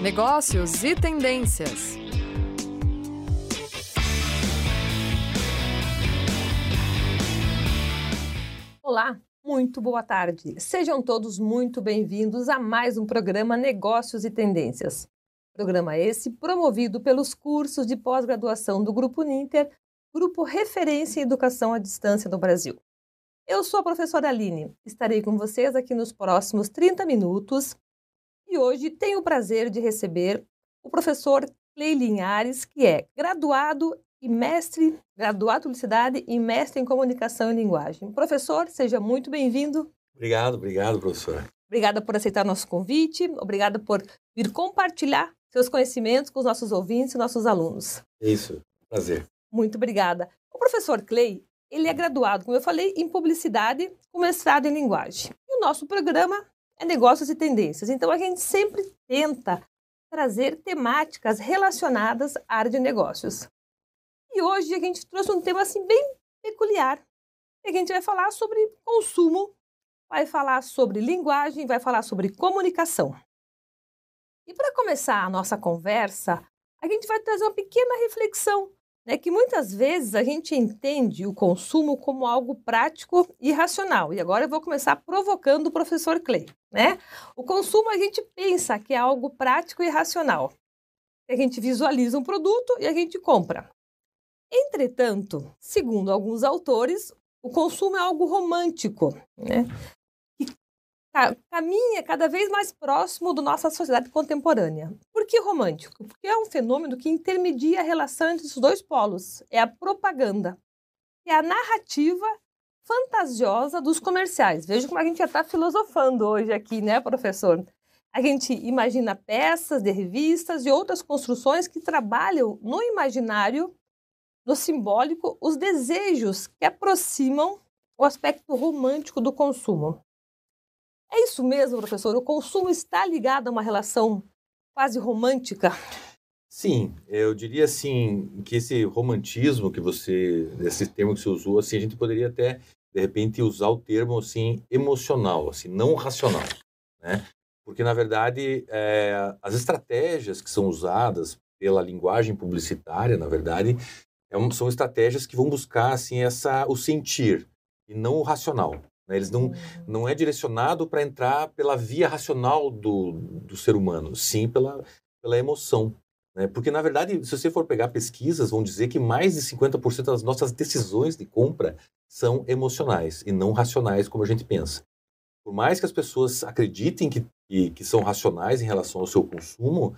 Negócios e tendências. Olá, muito boa tarde. Sejam todos muito bem-vindos a mais um programa Negócios e Tendências. Programa esse promovido pelos cursos de pós-graduação do Grupo Ninter, grupo referência em educação à distância no Brasil. Eu sou a professora Aline, estarei com vocês aqui nos próximos 30 minutos e hoje tenho o prazer de receber o professor Clay Linhares, que é graduado e mestre, graduado em publicidade e mestre em comunicação e linguagem. Professor, seja muito bem-vindo. Obrigado, obrigado, professora. Obrigada por aceitar nosso convite, obrigada por vir compartilhar seus conhecimentos com os nossos ouvintes e nossos alunos. Isso, prazer. Muito obrigada. O professor Clay, ele é graduado, como eu falei, em publicidade com mestrado em linguagem. E o nosso programa é negócios e tendências. Então a gente sempre tenta trazer temáticas relacionadas à área de negócios. E hoje a gente trouxe um tema assim bem peculiar. E a gente vai falar sobre consumo, vai falar sobre linguagem, vai falar sobre comunicação. E para começar a nossa conversa, a gente vai trazer uma pequena reflexão né, que muitas vezes a gente entende o consumo como algo prático e racional. E agora eu vou começar provocando o professor Clay. Né? O consumo a gente pensa que é algo prático e racional. A gente visualiza um produto e a gente compra. Entretanto, segundo alguns autores, o consumo é algo romântico, né? Caminha cada vez mais próximo da nossa sociedade contemporânea. Por que romântico? Porque é um fenômeno que intermedia a relação entre os dois polos. É a propaganda. É a narrativa fantasiosa dos comerciais. Veja como a gente já está filosofando hoje aqui, né, professor? A gente imagina peças de revistas e outras construções que trabalham no imaginário, no simbólico, os desejos que aproximam o aspecto romântico do consumo. É isso mesmo, professor? O consumo está ligado a uma relação quase romântica? Sim, eu diria assim que esse romantismo que você, esse termo que você usou, assim, a gente poderia até de repente usar o termo assim emocional, assim, não racional, né? Porque na verdade é, as estratégias que são usadas pela linguagem publicitária, na verdade, é, são estratégias que vão buscar assim essa o sentir e não o racional. Né? Eles não, não é direcionado para entrar pela via racional do, do ser humano, sim pela, pela emoção. Né? Porque, na verdade, se você for pegar pesquisas, vão dizer que mais de 50% das nossas decisões de compra são emocionais e não racionais, como a gente pensa. Por mais que as pessoas acreditem que, que, que são racionais em relação ao seu consumo,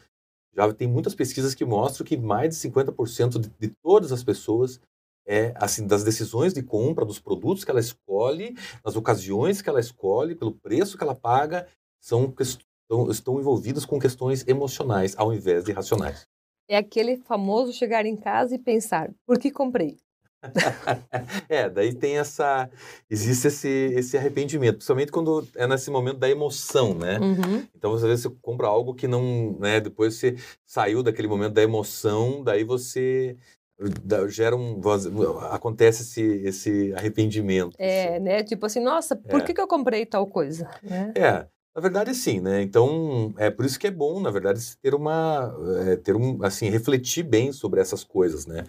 já tem muitas pesquisas que mostram que mais de 50% de, de todas as pessoas é assim das decisões de compra, dos produtos que ela escolhe, das ocasiões que ela escolhe, pelo preço que ela paga, são estão, estão envolvidas com questões emocionais ao invés de racionais. É aquele famoso chegar em casa e pensar, por que comprei? é, daí tem essa. Existe esse, esse arrependimento, principalmente quando é nesse momento da emoção, né? Uhum. Então, às vezes, você compra algo que não. Né, depois você saiu daquele momento da emoção, daí você gera um acontece esse, esse arrependimento é assim. né tipo assim nossa por é. que, que eu comprei tal coisa né? é na verdade sim né então é por isso que é bom na verdade ter uma é, ter um assim refletir bem sobre essas coisas né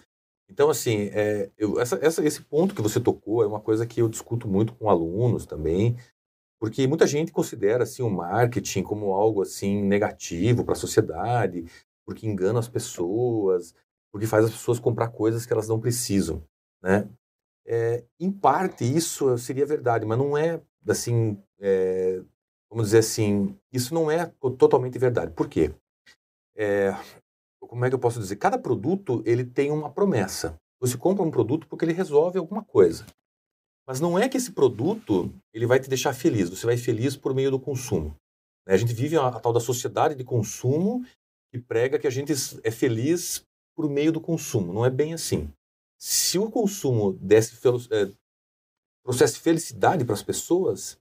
então assim é, eu, essa, essa, esse ponto que você tocou é uma coisa que eu discuto muito com alunos também porque muita gente considera assim o marketing como algo assim negativo para a sociedade porque engana as pessoas porque faz as pessoas comprar coisas que elas não precisam, né? É, em parte isso seria verdade, mas não é assim, é, vamos dizer assim, isso não é totalmente verdade. Por quê? É, como é que eu posso dizer? Cada produto ele tem uma promessa. Você compra um produto porque ele resolve alguma coisa. Mas não é que esse produto ele vai te deixar feliz. Você vai feliz por meio do consumo. Né? A gente vive a, a tal da sociedade de consumo que prega que a gente é feliz por meio do consumo. Não é bem assim. Se o consumo desse é, trouxesse felicidade para as pessoas,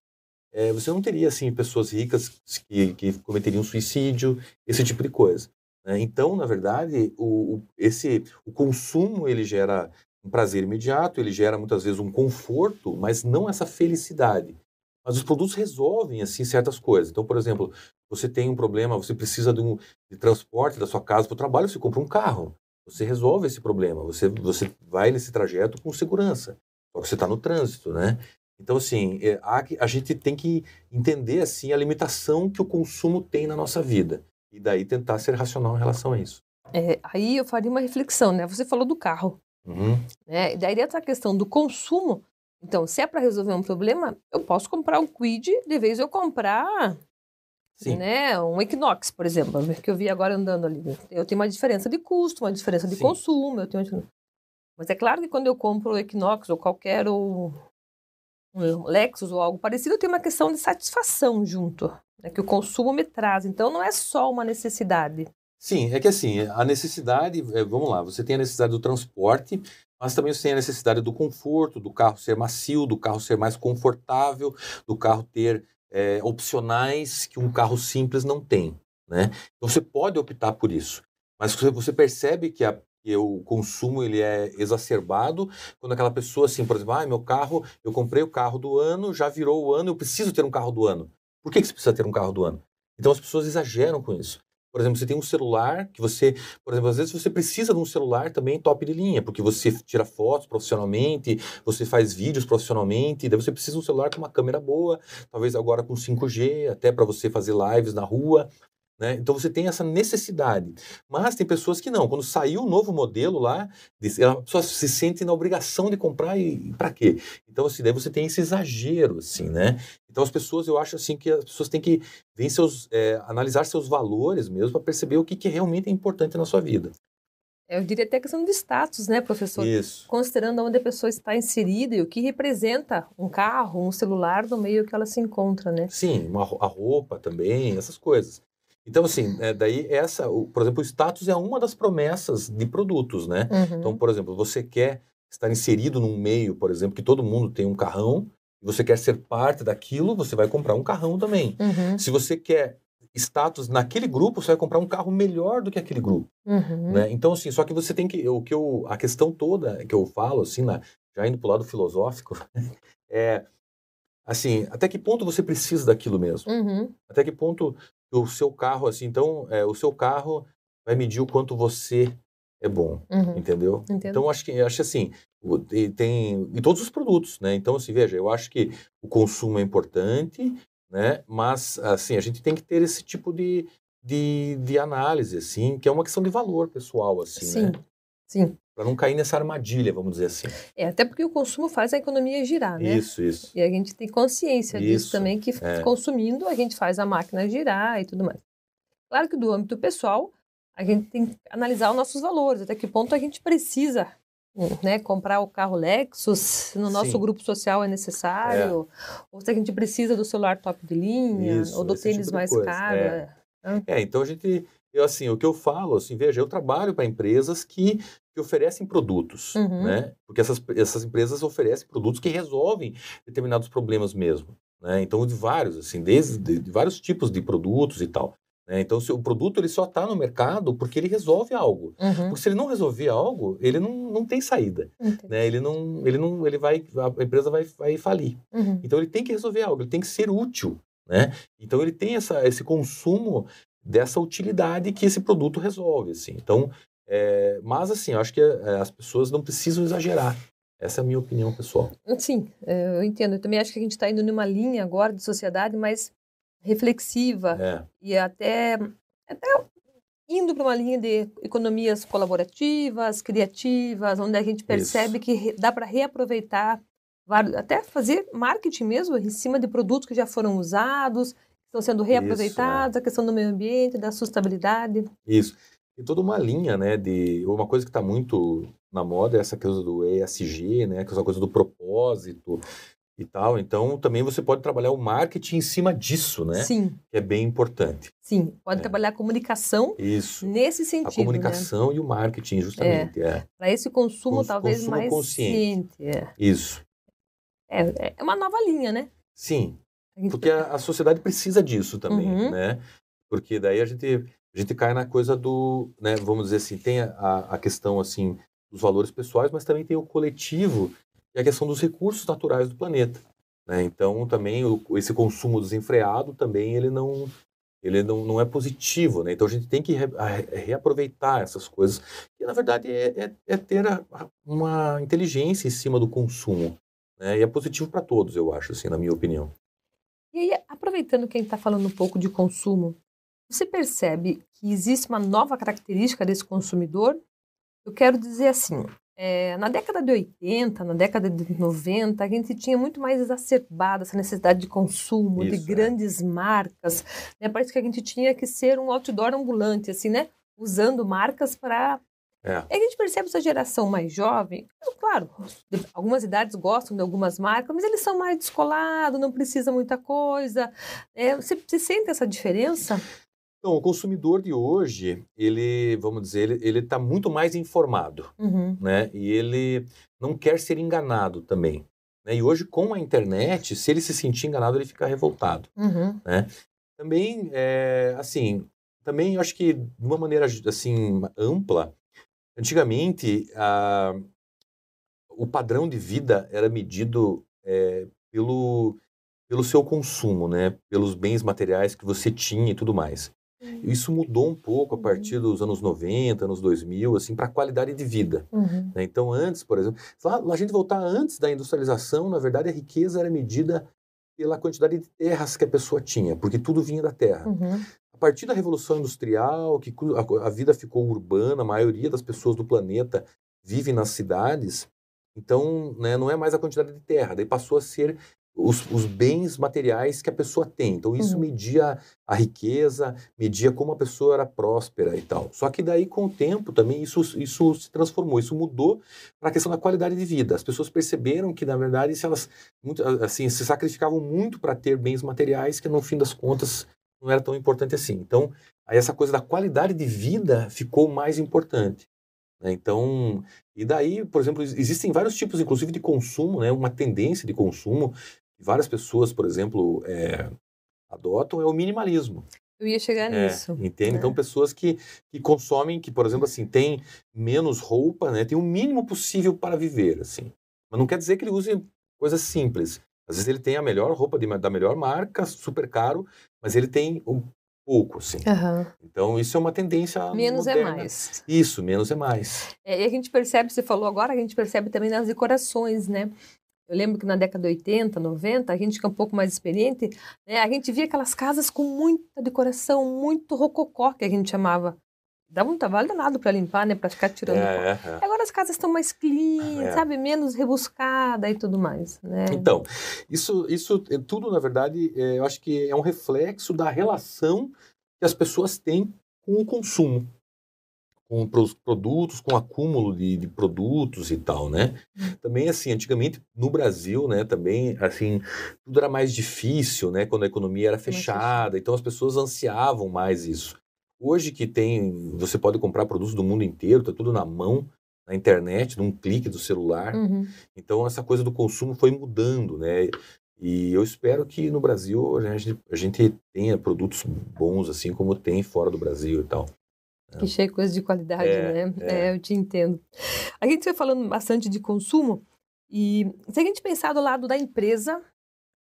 é, você não teria assim pessoas ricas que, que, cometeriam suicídio, esse tipo de coisa. Né? Então, na verdade, o, o, esse, o consumo ele gera um prazer imediato, ele gera muitas vezes um conforto, mas não essa felicidade. Mas os produtos resolvem assim certas coisas. Então, por exemplo, você tem um problema, você precisa de, um, de transporte da sua casa para o trabalho, você compra um carro. Você resolve esse problema. Você, você vai nesse trajeto com segurança. Só que você está no trânsito, né? Então, assim, é, a, a gente tem que entender, assim, a limitação que o consumo tem na nossa vida. E daí tentar ser racional em relação a isso. É, aí eu faria uma reflexão, né? Você falou do carro. Uhum. Né? Daí essa questão do consumo. Então, se é para resolver um problema, eu posso comprar um Quid, de vez eu comprar Sim. né, um Equinox, por exemplo, que eu vi agora andando ali. Eu tenho uma diferença de custo, uma diferença de Sim. consumo, eu tenho Mas é claro que quando eu compro o Equinox ou qualquer ou um Lexus ou algo parecido, eu tenho uma questão de satisfação junto, né, que o consumo me traz. Então não é só uma necessidade. Sim, é que assim, a necessidade, é, vamos lá, você tem a necessidade do transporte, mas também você tem a necessidade do conforto, do carro ser macio, do carro ser mais confortável, do carro ter é, opcionais que um carro simples não tem, né? Então você pode optar por isso, mas você, percebe que, a, que, o consumo ele é exacerbado quando aquela pessoa assim, por exemplo, ah, meu carro, eu comprei o carro do ano, já virou o ano, eu preciso ter um carro do ano. Por que, que você precisa ter um carro do ano? Então as pessoas exageram com isso. Por exemplo, você tem um celular que você, por exemplo, às vezes você precisa de um celular também top de linha, porque você tira fotos profissionalmente, você faz vídeos profissionalmente, daí você precisa de um celular com uma câmera boa, talvez agora com 5G, até para você fazer lives na rua. Né? Então você tem essa necessidade. Mas tem pessoas que não. Quando saiu o novo modelo lá, a pessoa se sente na obrigação de comprar e, e para quê? Então, assim, daí você tem esse exagero, assim, né? Então as pessoas, eu acho assim que as pessoas têm que ver seus, é, analisar seus valores mesmo para perceber o que, que realmente é importante na sua vida. Eu diria até questão de status, né, professor? Isso. Considerando onde a pessoa está inserida e o que representa um carro, um celular no meio que ela se encontra, né? Sim, uma, a roupa também, essas coisas. Então, assim, é, daí essa, o, por exemplo, o status é uma das promessas de produtos, né? Uhum. Então, por exemplo, você quer estar inserido num meio, por exemplo, que todo mundo tem um carrão, você quer ser parte daquilo, você vai comprar um carrão também. Uhum. Se você quer status naquele grupo, você vai comprar um carro melhor do que aquele grupo, Uhum. né? Então, assim, só que você tem que, o que eu, a questão toda que eu falo, assim, na, já indo para o lado filosófico, é, assim, até que ponto você precisa daquilo mesmo? Uhum. Até que ponto o seu carro, assim, então, é, o seu carro vai medir o quanto você é bom, Uhum. entendeu? Entendo. Então, acho que, acho assim, e tem em todos os produtos, né? Então, assim, veja, eu acho que o consumo é importante, né? Mas, assim, a gente tem que ter esse tipo de, de, de análise, assim, que é uma questão de valor pessoal, assim, Sim, né? sim. Para não cair nessa armadilha, vamos dizer assim. É, até porque o consumo faz a economia girar, né? Isso, isso. E a gente tem consciência disso Isso, também, que é. consumindo a gente faz a máquina girar e tudo mais. Claro que do âmbito pessoal, a gente tem que analisar os nossos valores, até que ponto a gente precisa né, comprar o carro Lexus, no nosso Sim. grupo social é necessário, ou se a gente precisa do celular top de linha, Isso, ou do esse tênis tipo mais caro. é. é. É, então a gente, eu assim, o que eu falo, assim, veja, eu trabalho para empresas que, que oferecem produtos, Uhum. né? Porque essas, essas empresas oferecem produtos que resolvem determinados problemas mesmo, né? Então de vários, assim, desde de, de vários tipos de produtos e tal. Né? Então se o produto ele só está no mercado porque ele resolve algo. Uhum. Porque se ele não resolver algo, ele não, não tem saída, Entendi. né? Ele não, ele não, ele vai, a empresa vai, vai falir. Uhum. Então ele tem que resolver algo, ele tem que ser útil, né? Então ele tem essa, esse consumo dessa utilidade que esse produto resolve, assim. Então, é, mas assim, eu acho que é, as pessoas não precisam exagerar. Essa é a minha opinião pessoal. Sim, é, eu entendo. Eu também acho que a gente está indo numa linha agora de sociedade mais reflexiva É, e até, até indo para uma linha de economias colaborativas, criativas, onde a gente percebe que re- dá para reaproveitar, até fazer marketing mesmo em cima de produtos que já foram usados, que estão sendo reaproveitados, a questão do meio ambiente, da sustentabilidade. isso. Tem toda uma linha, né, de uma coisa que está muito na moda é essa coisa do ESG, né, que é essa coisa do propósito e tal. Então, também você pode trabalhar o marketing em cima disso, né, Sim, que é bem importante. sim. Pode É. trabalhar a comunicação Isso. nesse A sentido, né? comunicação e o marketing, justamente. É. Para esse consumo Cons- talvez consumo mais consciente. ciente. É. Isso. É, é uma nova linha, né? Sim, A Porque a, a sociedade precisa disso também, Uhum. né? Porque daí a gente, a gente cai na coisa do, né, vamos dizer assim, tem a, a questão, assim, dos valores pessoais, mas também tem o coletivo e a questão dos recursos naturais do planeta, né? Então, também, o, esse consumo desenfreado também, ele não, ele não, não é positivo, né? Então a gente tem que re, reaproveitar essas coisas, que na verdade é, é, é ter a, uma inteligência em cima do consumo, né? E é positivo para todos, eu acho, assim, na minha opinião. E aí, aproveitando que a gente está falando um pouco de consumo, você percebe que existe uma nova característica desse consumidor? Eu quero dizer assim, é, na década de 80, na década de 90, a gente tinha muito mais exacerbada essa necessidade de consumo, Isso, de é. grandes é. marcas. Né? Parece que a gente tinha que ser um outdoor ambulante, assim, né? Usando marcas para é. E a gente percebe essa geração mais jovem, claro, algumas idades gostam de algumas marcas, mas eles são mais descolados, não precisa muita coisa. É, você, você sente essa diferença? Então, o consumidor de hoje, ele, vamos dizer, ele está muito mais informado, uhum. né? E ele não quer ser enganado também. Né? E hoje, com a internet, se ele se sentir enganado, ele fica revoltado, uhum. né? Também, é, assim, também eu acho que de uma maneira, assim, ampla, antigamente, a, o padrão de vida era medido é, pelo, pelo seu consumo, né? Pelos bens materiais que você tinha e tudo mais. Uhum. Isso mudou um pouco a uhum. partir dos anos 90, anos 2000, assim, para a qualidade de vida. Uhum. Né? Então, antes, por exemplo, a gente voltar antes da industrialização, na verdade, a riqueza era medida pela quantidade de terras que a pessoa tinha, porque tudo vinha da terra. Uhum. A partir da Revolução Industrial, que a vida ficou urbana, a maioria das pessoas do planeta vive nas cidades, então né, não é mais a quantidade de terra, daí passou a ser os, os, bens materiais que a pessoa tem. Então, isso uhum. media a riqueza, media como a pessoa era próspera e tal. Só que daí, com o tempo, também isso, isso se transformou, isso mudou para a questão da qualidade de vida. As pessoas perceberam que, na verdade, se elas muito, assim, se sacrificavam muito para ter bens materiais, que no fim das contas não era tão importante assim. Então, aí essa coisa da qualidade de vida ficou mais importante. Né? Então, e daí, por exemplo, existem vários tipos, inclusive, de consumo, né? uma tendência de consumo várias pessoas, por exemplo, é, adotam é o minimalismo. Eu ia chegar é, nisso. Entende? É. Então, pessoas que, que consomem, que, por exemplo, assim, tem menos roupa, né? Tem o mínimo possível para viver, assim. Mas não quer dizer que ele use coisas simples. Às vezes ele tem a melhor roupa de, da melhor marca, super caro, mas ele tem um pouco, assim. Uhum. Então, isso é uma tendência Menos é moderna. é mais. Isso, menos é mais. É, e a gente percebe, você falou agora, a gente percebe também nas decorações, né? Eu lembro que na década de 80, 90, a gente que é um pouco mais experiente, né, a gente via aquelas casas com muita decoração, muito rococó, que a gente chamava. Dava um trabalho danado para limpar, né? Para ficar tirando. É, é, é. Agora as casas estão mais clean, é. sabe? Menos rebuscada e tudo mais, né? Então, isso, isso é tudo, na verdade, é, eu acho que é um reflexo da relação que as pessoas têm com o consumo com produtos, com acúmulo de, de, produtos e tal, né? Hum. Também, assim, antigamente, no Brasil, né, também, assim, tudo era mais difícil, né, quando a economia era fechada, então as pessoas ansiavam mais isso. Hoje que tem, você pode comprar produtos do mundo inteiro, tá tudo na mão, na internet, num clique do celular. Uhum. Então, essa coisa do consumo foi mudando, né? E eu espero que no Brasil a gente, a gente tenha produtos bons, assim como tem fora do Brasil e tal. Que cheio de coisa de qualidade, é, né? É. é. eu te entendo. A gente foi falando bastante de consumo e se a gente pensar do lado da empresa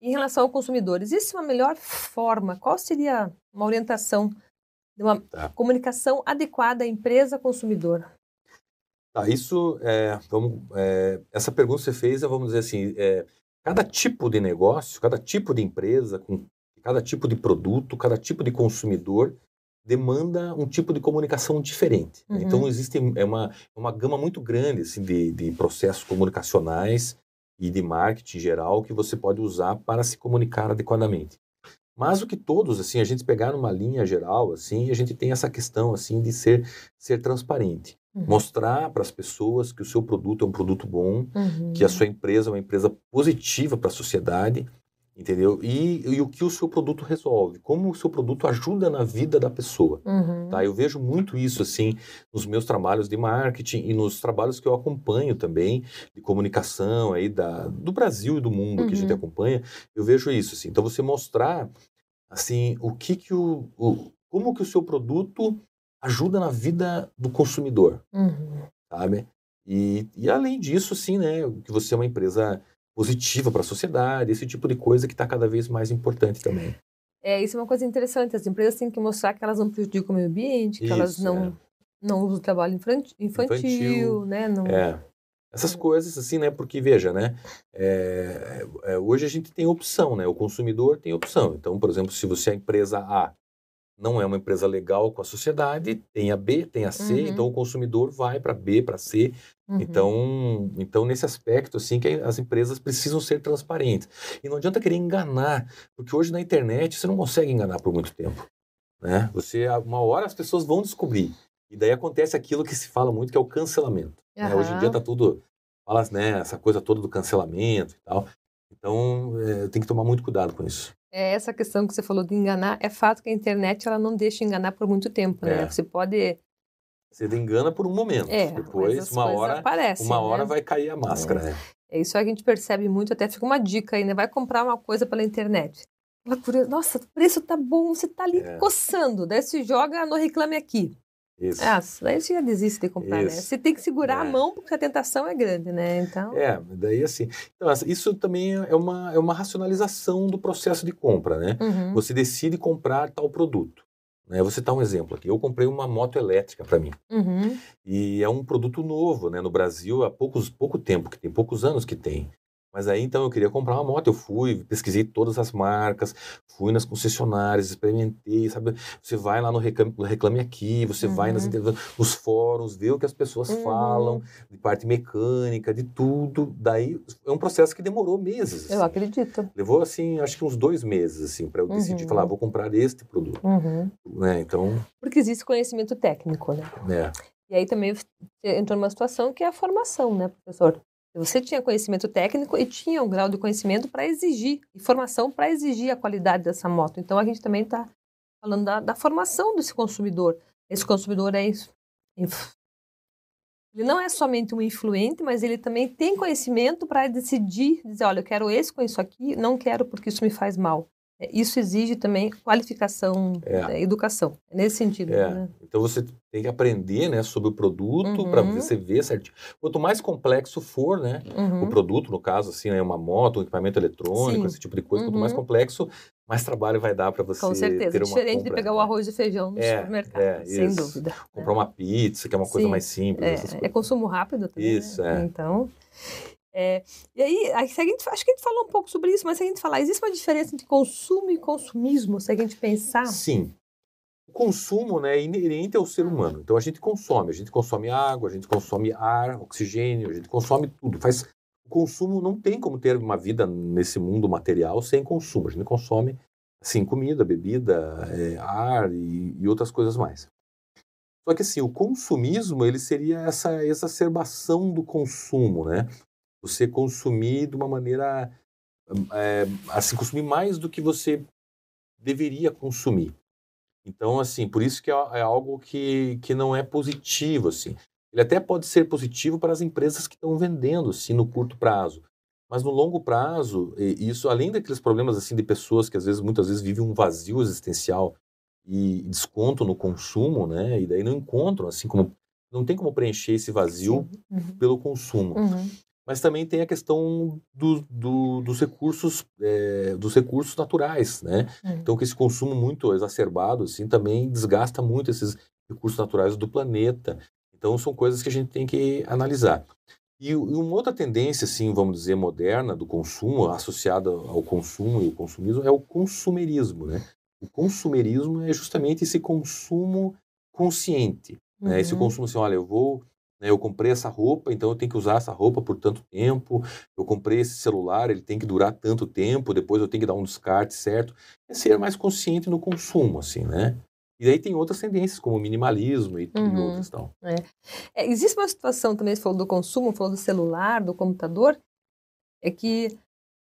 em relação ao consumidor, existe uma melhor forma? Qual seria uma orientação de uma tá. comunicação adequada empresa-consumidor? Tá, isso, é, vamos, é, essa pergunta que você fez, vamos dizer assim, é, cada tipo de negócio, cada tipo de empresa, com cada tipo de produto, cada tipo de consumidor demanda um tipo de comunicação diferente. Uhum. Então existe é uma, é uma gama muito grande assim, de, de processos comunicacionais e de marketing geral que você pode usar para se comunicar adequadamente. Mas o que todos, assim, a gente pegar numa linha geral, assim, a gente tem essa questão, assim, de ser, ser transparente. Uhum. Mostrar para as pessoas que o seu produto é um produto bom, uhum. que a sua empresa é uma empresa positiva para a sociedade Entendeu? E, e, o que o seu produto resolve, como o seu produto ajuda na vida da pessoa. Uhum. Tá? Eu vejo muito isso assim nos meus trabalhos de marketing e nos trabalhos que eu acompanho também, de comunicação aí da, do Brasil e do mundo uhum. que a gente uhum. acompanha. Eu vejo isso. Assim. Então você mostrar assim o que, que o, o como que o seu produto ajuda na vida do consumidor. Uhum. Sabe? E, e além disso, sim, né, que você é uma empresa positiva para a sociedade, esse tipo de coisa que está cada vez mais importante também. É, isso é uma coisa interessante. As empresas têm que mostrar que elas não prejudicam o meio ambiente, que Isso, elas não, é. não usam trabalho infantil, infantil, Infantil, né? Não, É. Essas coisas, assim, né? Porque, veja, né? é, é, hoje a gente tem opção, né? O consumidor tem opção. Então, por exemplo, se você é a empresa A não é uma empresa legal com a sociedade, tem a B, tem a C, Uhum. então o consumidor vai para B, para C. Uhum. Então, então, nesse aspecto, assim, que as empresas precisam ser transparentes. E não adianta querer enganar, porque hoje na internet você não consegue enganar por muito tempo. Né? Você, uma hora as pessoas vão descobrir. E daí acontece aquilo que se fala muito, que é o cancelamento. Né? Hoje em dia tá tudo, fala, né, essa coisa toda do cancelamento e tal. Então, é, tem que tomar muito cuidado com isso. É essa questão que você falou de enganar. É fato que a internet ela não deixa enganar por muito tempo, né? É. Você pode. Você engana por um momento. É, Depois, uma hora, aparecem, uma hora né? vai cair a máscara, né? É isso aí que a gente percebe muito, até fica uma dica aí, né? Vai comprar uma coisa pela internet. Nossa, o preço tá bom, você tá ali É. coçando. Daí se joga no Reclame Aqui. Isso. Ah, daí você já desiste de comprar, né? Isso. Você tem que segurar a É. mão porque a tentação é grande, né? Então, É, daí assim. Então, isso também é uma, é uma racionalização do processo de compra, né? uhum, Você decide comprar tal produto. Né? Vou citar um exemplo aqui. Eu comprei uma moto elétrica para mim. uhum, E é um produto novo, né? No Brasil, há poucos, pouco tempo que tem, poucos anos que tem. Mas aí, então, eu queria comprar uma moto. Eu fui, pesquisei todas as marcas, fui nas concessionárias, experimentei, sabe? Você vai lá no Reclame, no Reclame Aqui, você vai nas, Uhum. nos fóruns, vê o que as pessoas Uhum. falam, de parte mecânica, de tudo. Daí, é um processo que demorou meses. eu assim. acredito. Levou, assim, acho que uns dois meses, assim, para eu decidir Uhum. falar, vou comprar este produto, Uhum. né? Então, Porque existe conhecimento técnico, né? né? E aí também entrou numa situação que é a formação, né, professor? Você tinha conhecimento técnico e tinha um grau de conhecimento para exigir, informação para exigir a qualidade dessa moto. Então a gente também está falando da, da formação desse consumidor. Esse consumidor é. Ele não é somente um influente, mas ele também tem conhecimento para decidir, dizer, olha, eu quero esse com isso aqui, não quero porque isso me faz mal. É, Isso exige também qualificação, É. é, educação. É nesse sentido. É. Né? Então você tem que aprender, né, sobre o produto para Uhum. você ver certinho. Quanto mais complexo for, né, Uhum. o produto, no caso, assim, é uma moto, um equipamento eletrônico, Sim. esse tipo de coisa, quanto mais Uhum. complexo, mais trabalho vai dar para você Com certeza. ter uma Diferente de compra, pegar o né? arroz e feijão no É, supermercado, é, sem isso. dúvida. né? Comprar uma pizza, que é uma coisa Sim, mais simples. É, é consumo rápido também. Isso, né? é. Então. É, e aí, a gente, acho que a gente falou um pouco sobre isso, mas se a gente falar, existe uma diferença entre consumo e consumismo, se a gente pensar. Sim. O consumo né, é inerente ao ser humano. Então a gente consome, a gente consome água, a gente consome ar, oxigênio, a gente consome tudo. Faz o consumo não tem como ter uma vida nesse mundo material sem consumo. A gente consome assim comida, bebida, é, ar e, e outras coisas mais. Só que assim, o consumismo ele seria essa exacerbação do consumo, né? Você consumir de uma maneira é, assim consumir mais do que você deveria consumir. Então, assim, por isso que é é algo que, que não é positivo, assim. Ele até pode ser positivo para as empresas que estão vendendo, assim, no curto prazo. Mas no longo prazo, isso além daqueles problemas, assim, de pessoas que às vezes, muitas vezes vivem um vazio existencial e desconto no consumo, né? E daí não encontram, assim, como... Não tem como preencher esse vazio. Uhum. pelo consumo. Uhum. Mas também tem a questão do, do- dos recursos é, dos recursos naturais, né? Uhum. Então que esse consumo muito exacerbado assim também desgasta muito esses recursos naturais do planeta. Então são coisas que a gente tem que analisar. E, e uma outra tendência, assim, vamos dizer, moderna do consumo, associada ao consumo e o consumismo, é o consumerismo, né? O consumerismo é justamente esse consumo consciente, né? Esse Uhum. consumo assim, olha, eu vou, eu comprei essa roupa, então eu tenho que usar essa roupa por tanto tempo. Eu comprei esse celular, ele tem que durar tanto tempo, depois eu tenho que dar um descarte, certo? É ser mais consciente no consumo, assim, né? E daí tem outras tendências, como o minimalismo e, e Uhum. outras tal. É, existe uma situação também, você falou do consumo, falou do celular, do computador, é que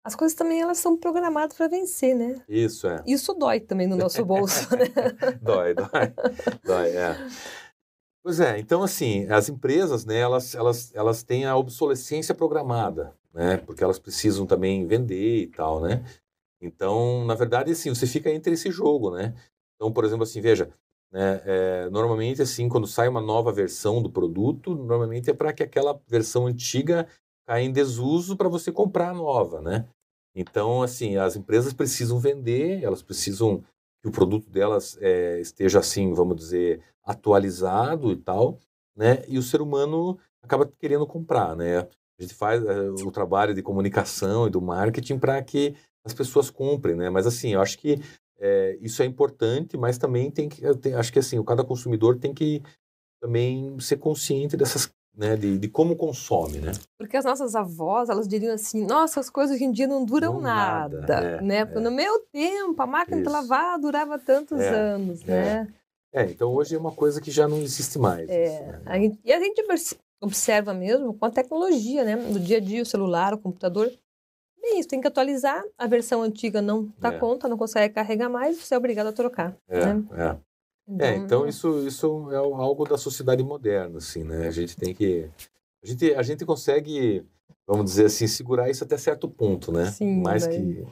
as coisas também elas são programadas para vencer, né? Isso, é. Isso dói também no nosso bolso, né? dói, dói. dói, é. Pois é, então assim, as empresas, né, elas, elas, elas têm a obsolescência programada, né, porque elas precisam também vender e tal, né. Então, na verdade, assim, você fica entre esse jogo, né. Então, por exemplo, assim, veja, né, é, normalmente, assim, quando sai uma nova versão do produto, normalmente é para que aquela versão antiga caia em desuso para você comprar a nova, né. Então, assim, as empresas precisam vender, elas precisam que o produto delas é, esteja, assim, vamos dizer, atualizado e tal, né? E o ser humano acaba querendo comprar, né? A gente faz é, o trabalho de comunicação e do marketing para que as pessoas comprem, né? Mas, assim, eu acho que é, isso é importante, mas também tem que, tem, acho que, assim, cada consumidor tem que também ser consciente dessas né, de, de, como consome, né? Porque as nossas avós, elas diriam assim, nossa, as coisas hoje em dia não duram não nada, nada é, né? É. No meu tempo, a máquina Isso. de lavar durava tantos é, anos, é. né? É, então hoje é uma coisa que já não existe mais. É, isso, né? a gente, e a gente observa mesmo com a tecnologia, né? No dia a dia, o celular, o computador, é isso, tem que atualizar, a versão antiga não dá é. conta, não consegue carregar mais, você é obrigado a trocar, é, né? É. Então, é, então isso, isso é algo da sociedade moderna, assim, né? A gente tem que... A gente, a gente consegue, vamos dizer assim, segurar isso até certo ponto, né? Sim, Mais que...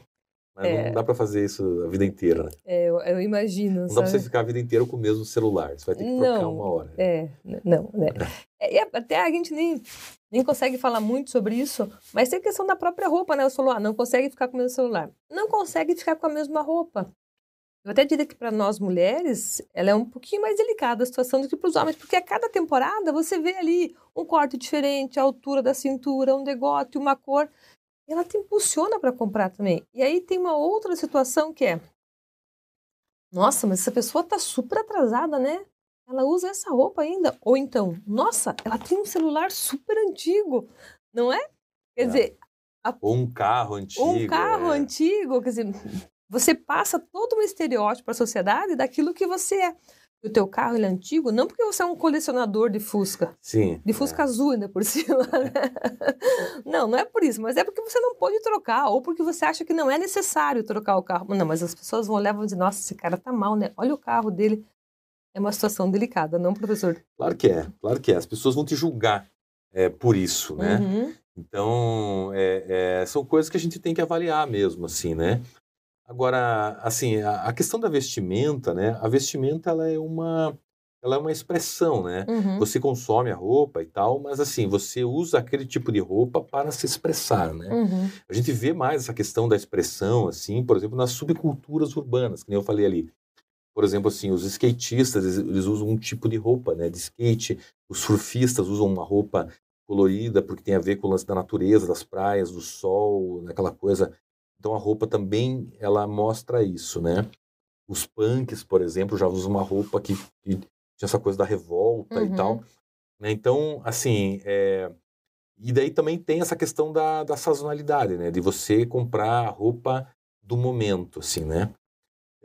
Mas é. não dá para fazer isso a vida inteira, né? É, eu, eu imagino. Não sabe? dá para você ficar a vida inteira com o mesmo celular. Você vai ter que trocar não, uma hora. É, não, né? É, até a gente nem, nem consegue falar muito sobre isso, mas tem a questão da própria roupa, né? Falou, ah, não consegue ficar com o mesmo celular. Não consegue ficar com a mesma roupa. Eu até diria que para nós mulheres, ela é um pouquinho mais delicada a situação do que para os homens, porque a cada temporada você vê ali um corte diferente, a altura da cintura, um degote, uma cor. E ela te impulsiona para comprar também. E aí tem uma outra situação que é: nossa, mas essa pessoa está super atrasada, né? Ela usa essa roupa ainda. Ou então, nossa, ela tem um celular super antigo, não é? Quer é. dizer. A... Ou um carro antigo. Um carro é. antigo, quer dizer, você passa todo um estereótipo para a sociedade daquilo que você é. O teu carro ele é antigo, não porque você é um colecionador de Fusca. Sim. De Fusca é. azul ainda por cima. Né? Não, não é por isso, mas é porque você não pode trocar, ou porque você acha que não é necessário trocar o carro. Não, mas as pessoas vão olhar e vão dizer, nossa, esse cara tá mal, né? Olha o carro dele. É uma situação delicada, não, professor? Claro que é, claro que é. As pessoas vão te julgar é, por isso, né? Uhum. Então, é, é, são coisas que a gente tem que avaliar mesmo, assim, né? Agora, assim, a, a, questão da vestimenta, né? A vestimenta ela é uma ela é uma expressão, né? Uhum. Você consome a roupa e tal, mas assim, você usa aquele tipo de roupa para se expressar, né? Uhum. A gente vê mais essa questão da expressão, assim, por exemplo, nas subculturas urbanas, que nem eu falei ali. Por exemplo, assim, os skatistas, eles, eles usam um tipo de roupa, né? De skate. Os surfistas usam uma roupa colorida porque tem a ver com o lance da natureza, das praias, do sol, aquela coisa então a roupa também ela mostra isso, né? Os punks, por exemplo, já usam uma roupa que, que tinha essa coisa da revolta uhum. e tal. Uhum. Né? Então, assim, é... e daí também tem essa questão da, da sazonalidade, né? De você comprar a roupa do momento, assim, né?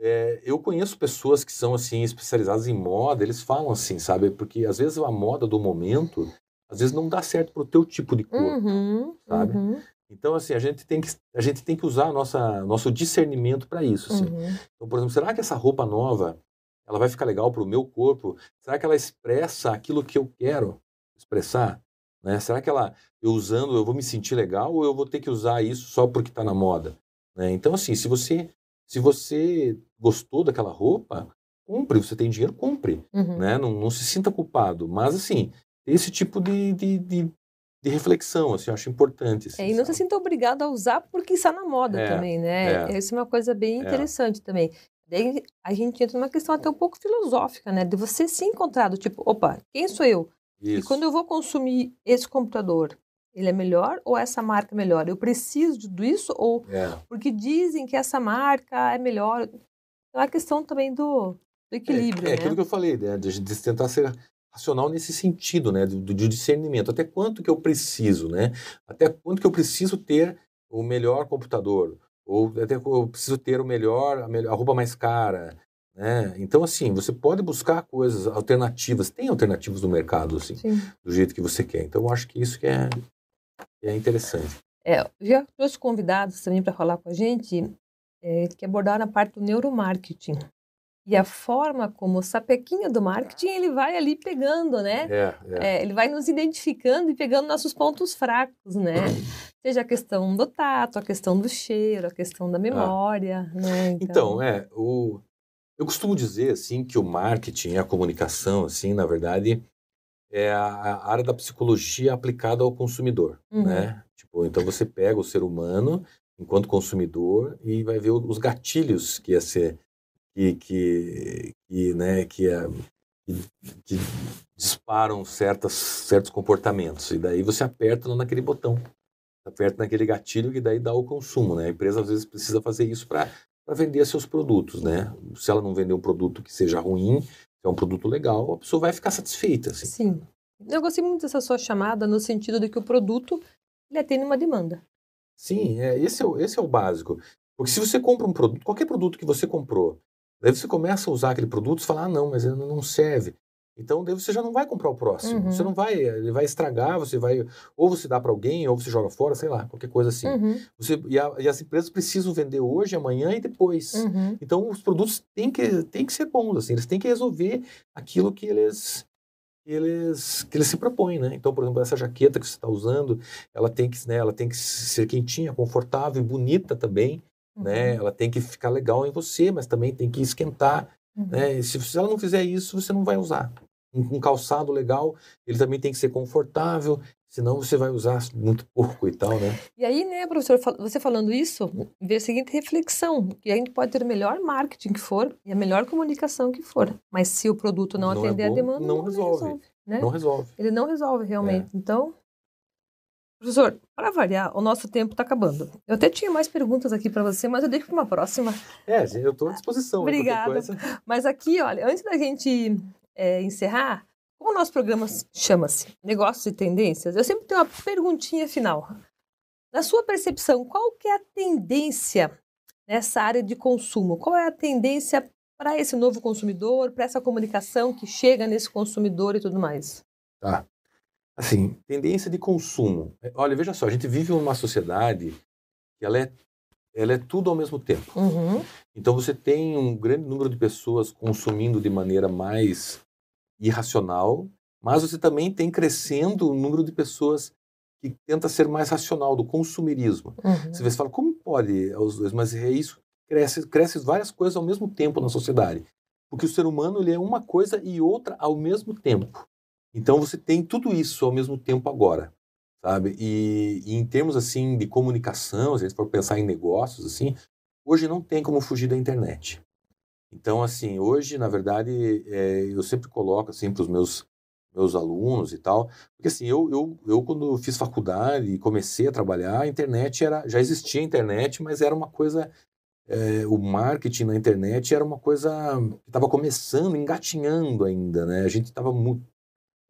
É, eu conheço pessoas que são assim especializadas em moda, eles falam assim, sabe? Porque às vezes a moda do momento, às vezes não dá certo pro teu tipo de corpo, uhum, sabe? Uhum. Então, assim, a gente tem que, a gente tem que usar nossa, nosso discernimento para isso. Assim. Uhum. Então, por exemplo, será que essa roupa nova ela vai ficar legal para o meu corpo? Será que ela expressa aquilo que eu quero expressar? Né? Será que ela, eu usando, eu vou me sentir legal ou eu vou ter que usar isso só porque está na moda? Né? Então, assim, se você, se você gostou daquela roupa, compre. Você tem dinheiro, compre. Uhum. Né? Não, não se sinta culpado. Mas, assim, esse tipo de, de, de, de reflexão, assim, eu acho importante. Assim, é, e não sabe? se sinta obrigado a usar porque está na moda é, também, né? É. Isso é uma coisa bem é. interessante também. Daí a gente entra numa questão até um pouco filosófica, né? De você se encontrar do tipo, opa, quem sou eu? Isso. E quando eu vou consumir esse computador, ele é melhor ou essa marca é melhor? Eu preciso de tudo isso ou é. porque dizem que essa marca é melhor? Então, é a questão também do, do é, equilíbrio, é, é, né? aquilo que eu falei, né? De, de tentar ser racional nesse sentido, né, do, do, discernimento. Até quanto que eu preciso, né? Até quanto que eu preciso ter o melhor computador ou até eu preciso ter o melhor, a, melhor, a roupa mais cara, né? Então assim, você pode buscar coisas alternativas. Tem alternativas no mercado, assim, Sim. do jeito que você quer. Então eu acho que isso que é, é interessante. É, já trouxe convidados também para falar com a gente é, que abordaram a parte do neuromarketing. E a forma como o sapequinha do marketing, ele vai ali pegando, né? É, é. É, ele vai nos identificando e pegando nossos pontos fracos, né? Seja a questão do tato, a questão do cheiro, a questão da memória, ah. né? Então... então, é, o... eu costumo dizer, assim, que o marketing, a comunicação, assim, na verdade, é a, a área da psicologia aplicada ao consumidor, uhum. né? Tipo, então você pega o ser humano enquanto consumidor e vai ver os gatilhos que ser que que, que né que, ia, que, disparam certas certos comportamentos. E daí você aperta naquele botão. Aperta naquele gatilho que daí dá o consumo né? A empresa às vezes precisa fazer isso para vender seus produtos né? Se ela não vender um produto que seja ruim se é um produto legal a pessoa vai ficar satisfeita assim. sim. Eu gostei muito dessa sua chamada no sentido de que o produto ele atende uma demanda. Sim, é, esse, é o, esse é o básico. Porque se você compra um produto, qualquer produto que você comprou, daí você começa a usar aquele produto e fala, ah, não, mas ele não serve. Então, daí você já não vai comprar o próximo. Uhum. Você não vai, ele vai estragar, você vai, ou você dá para alguém, ou você joga fora, sei lá, qualquer coisa assim. Uhum. Você, e, a, e, as empresas precisam vender hoje, amanhã e depois. Uhum. Então, os produtos têm que, têm que ser bons, assim, eles têm que resolver aquilo que eles eles, que eles se propõem, né? Então, por exemplo, essa jaqueta que você está usando, ela tem que, né, ela tem que ser quentinha, confortável e bonita também? Uhum. né? Ela tem que ficar legal em você, mas também tem que esquentar, uhum. né? Se, se ela não fizer isso, você não vai usar. Um, um calçado legal, ele também tem que ser confortável, senão você vai usar muito pouco e tal, né? E aí, né, professor, você falando isso, vê a seguinte reflexão, que a gente pode ter o melhor marketing que for e a melhor comunicação que for, mas se o produto não, não é atender é bom, a demanda, não, não resolve. resolve né? Não resolve. Ele não resolve realmente. É. Então, professor, para variar, o nosso tempo está acabando. Eu até tinha mais perguntas aqui para você, mas eu deixo para uma próxima. É, eu estou à disposição. Obrigada. Mas aqui, olha, antes da gente é, encerrar, como o nosso programa chama-se Negócios e Tendências, eu sempre tenho uma perguntinha final. Na sua percepção, qual que é a tendência nessa área de consumo? Qual é a tendência para esse novo consumidor, para essa comunicação que chega nesse consumidor e tudo mais? Tá. Assim, tendência de consumo. É, olha, veja só, a gente vive numa sociedade que ela é, ela é tudo ao mesmo tempo. Uhum. Então você tem um grande número de pessoas consumindo de maneira mais irracional, mas você também tem crescendo o número de pessoas que tenta ser mais racional, do consumirismo. Uhum. Você fala, como pode os dois? Mas é isso, cresce, cresce várias coisas ao mesmo tempo na sociedade. Porque o ser humano ele é uma coisa e outra ao mesmo tempo. Então você tem tudo isso ao mesmo tempo agora, sabe? E, e em termos assim de comunicação, se a gente for pensar em negócios assim, hoje não tem como fugir da internet. Então, assim, hoje, na verdade, é, eu sempre coloco, assim, para os meus, meus alunos e tal, porque, assim, eu, eu, eu quando fiz faculdade e comecei a trabalhar, a internet era, já existia a internet, mas era uma coisa, é, o marketing na internet era uma coisa que estava começando, engatinhando ainda, né? A gente estava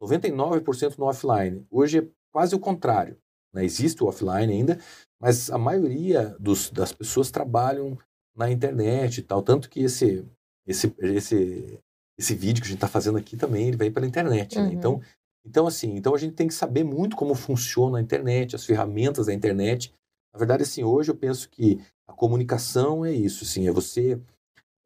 99% no offline. Hoje é quase o contrário, né? Existe o offline ainda, mas a maioria dos, das pessoas trabalham na internet e tal. Tanto que esse, esse, esse, esse vídeo que a gente está fazendo aqui também, ele vem pela internet. Né? Uhum. Então, então, assim, então a gente tem que saber muito como funciona a internet, as ferramentas da internet. Na verdade, assim, hoje eu penso que a comunicação é isso, assim, é você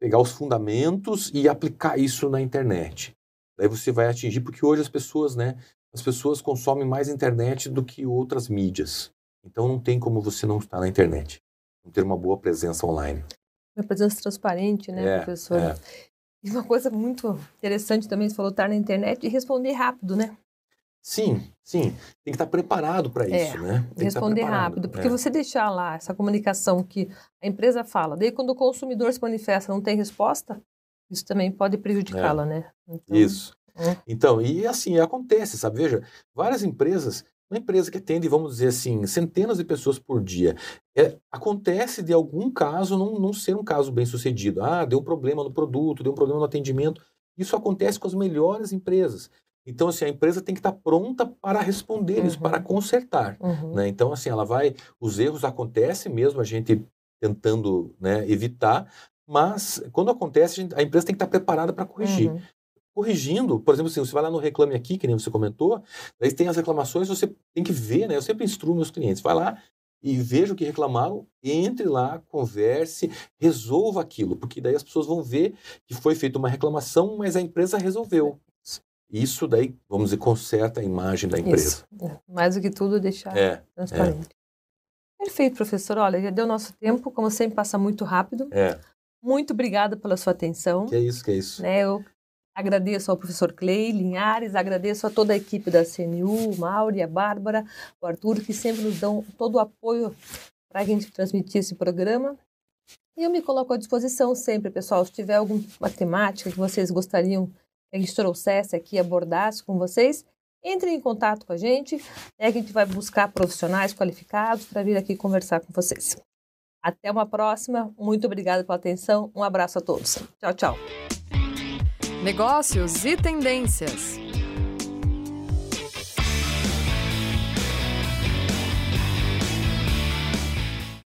pegar os fundamentos e aplicar isso na internet. Daí você vai atingir, porque hoje as pessoas, né, as pessoas consomem mais internet do que outras mídias. Então não tem como você não estar na internet, não ter uma boa presença online uma presença transparente, né, é, professor? É. E uma coisa muito interessante também, você falou estar na internet e responder rápido, né? Sim, sim. Tem que estar preparado para é, isso, né? Tem responder rápido, porque é. você deixar lá essa comunicação que a empresa fala, daí quando o consumidor se manifesta não tem resposta, isso também pode prejudicá-la, é. né? Então, isso. É. Então, e assim, acontece, sabe? Veja, várias empresas uma empresa que atende, vamos dizer assim, centenas de pessoas por dia, é, acontece de algum caso não, não ser um caso bem sucedido. Ah, deu um problema no produto, deu um problema no atendimento. Isso acontece com as melhores empresas. Então, assim, a empresa tem que estar pronta para responder uhum. isso, para consertar. Uhum. Né? Então, assim, ela vai. Os erros acontecem mesmo, a gente tentando né, evitar, mas quando acontece, a, empresa tem que estar preparada para corrigir. Uhum corrigindo, por exemplo, assim, você vai lá no Reclame Aqui, que nem você comentou, daí tem as reclamações, você tem que ver, né? Eu sempre instruo meus clientes, vai lá e veja o que reclamaram, entre lá, converse, resolva aquilo, porque daí as pessoas vão ver que foi feita uma reclamação, mas a empresa resolveu. Isso daí, vamos dizer, conserta a imagem da empresa. Isso. É, mais do que tudo, deixar é, transparente. É. Perfeito, professor. Olha, já deu nosso tempo, como sempre, passa muito rápido. É. Muito obrigada pela sua atenção. Que é isso, que é isso. Né, eu Agradeço ao professor Clay Linhares, agradeço a toda a equipe da CNU, o Mauri, a Bárbara, o Arthur, que sempre nos dão todo o apoio para a gente transmitir esse programa. E eu me coloco à disposição sempre, pessoal. Se tiver alguma temática que vocês gostariam que a gente trouxesse aqui, abordasse com vocês, entrem em contato com a gente. É que a gente vai buscar profissionais qualificados para vir aqui conversar com vocês. Até uma próxima. Muito obrigada pela atenção. Um abraço a todos. Tchau, tchau. Negócios e tendências.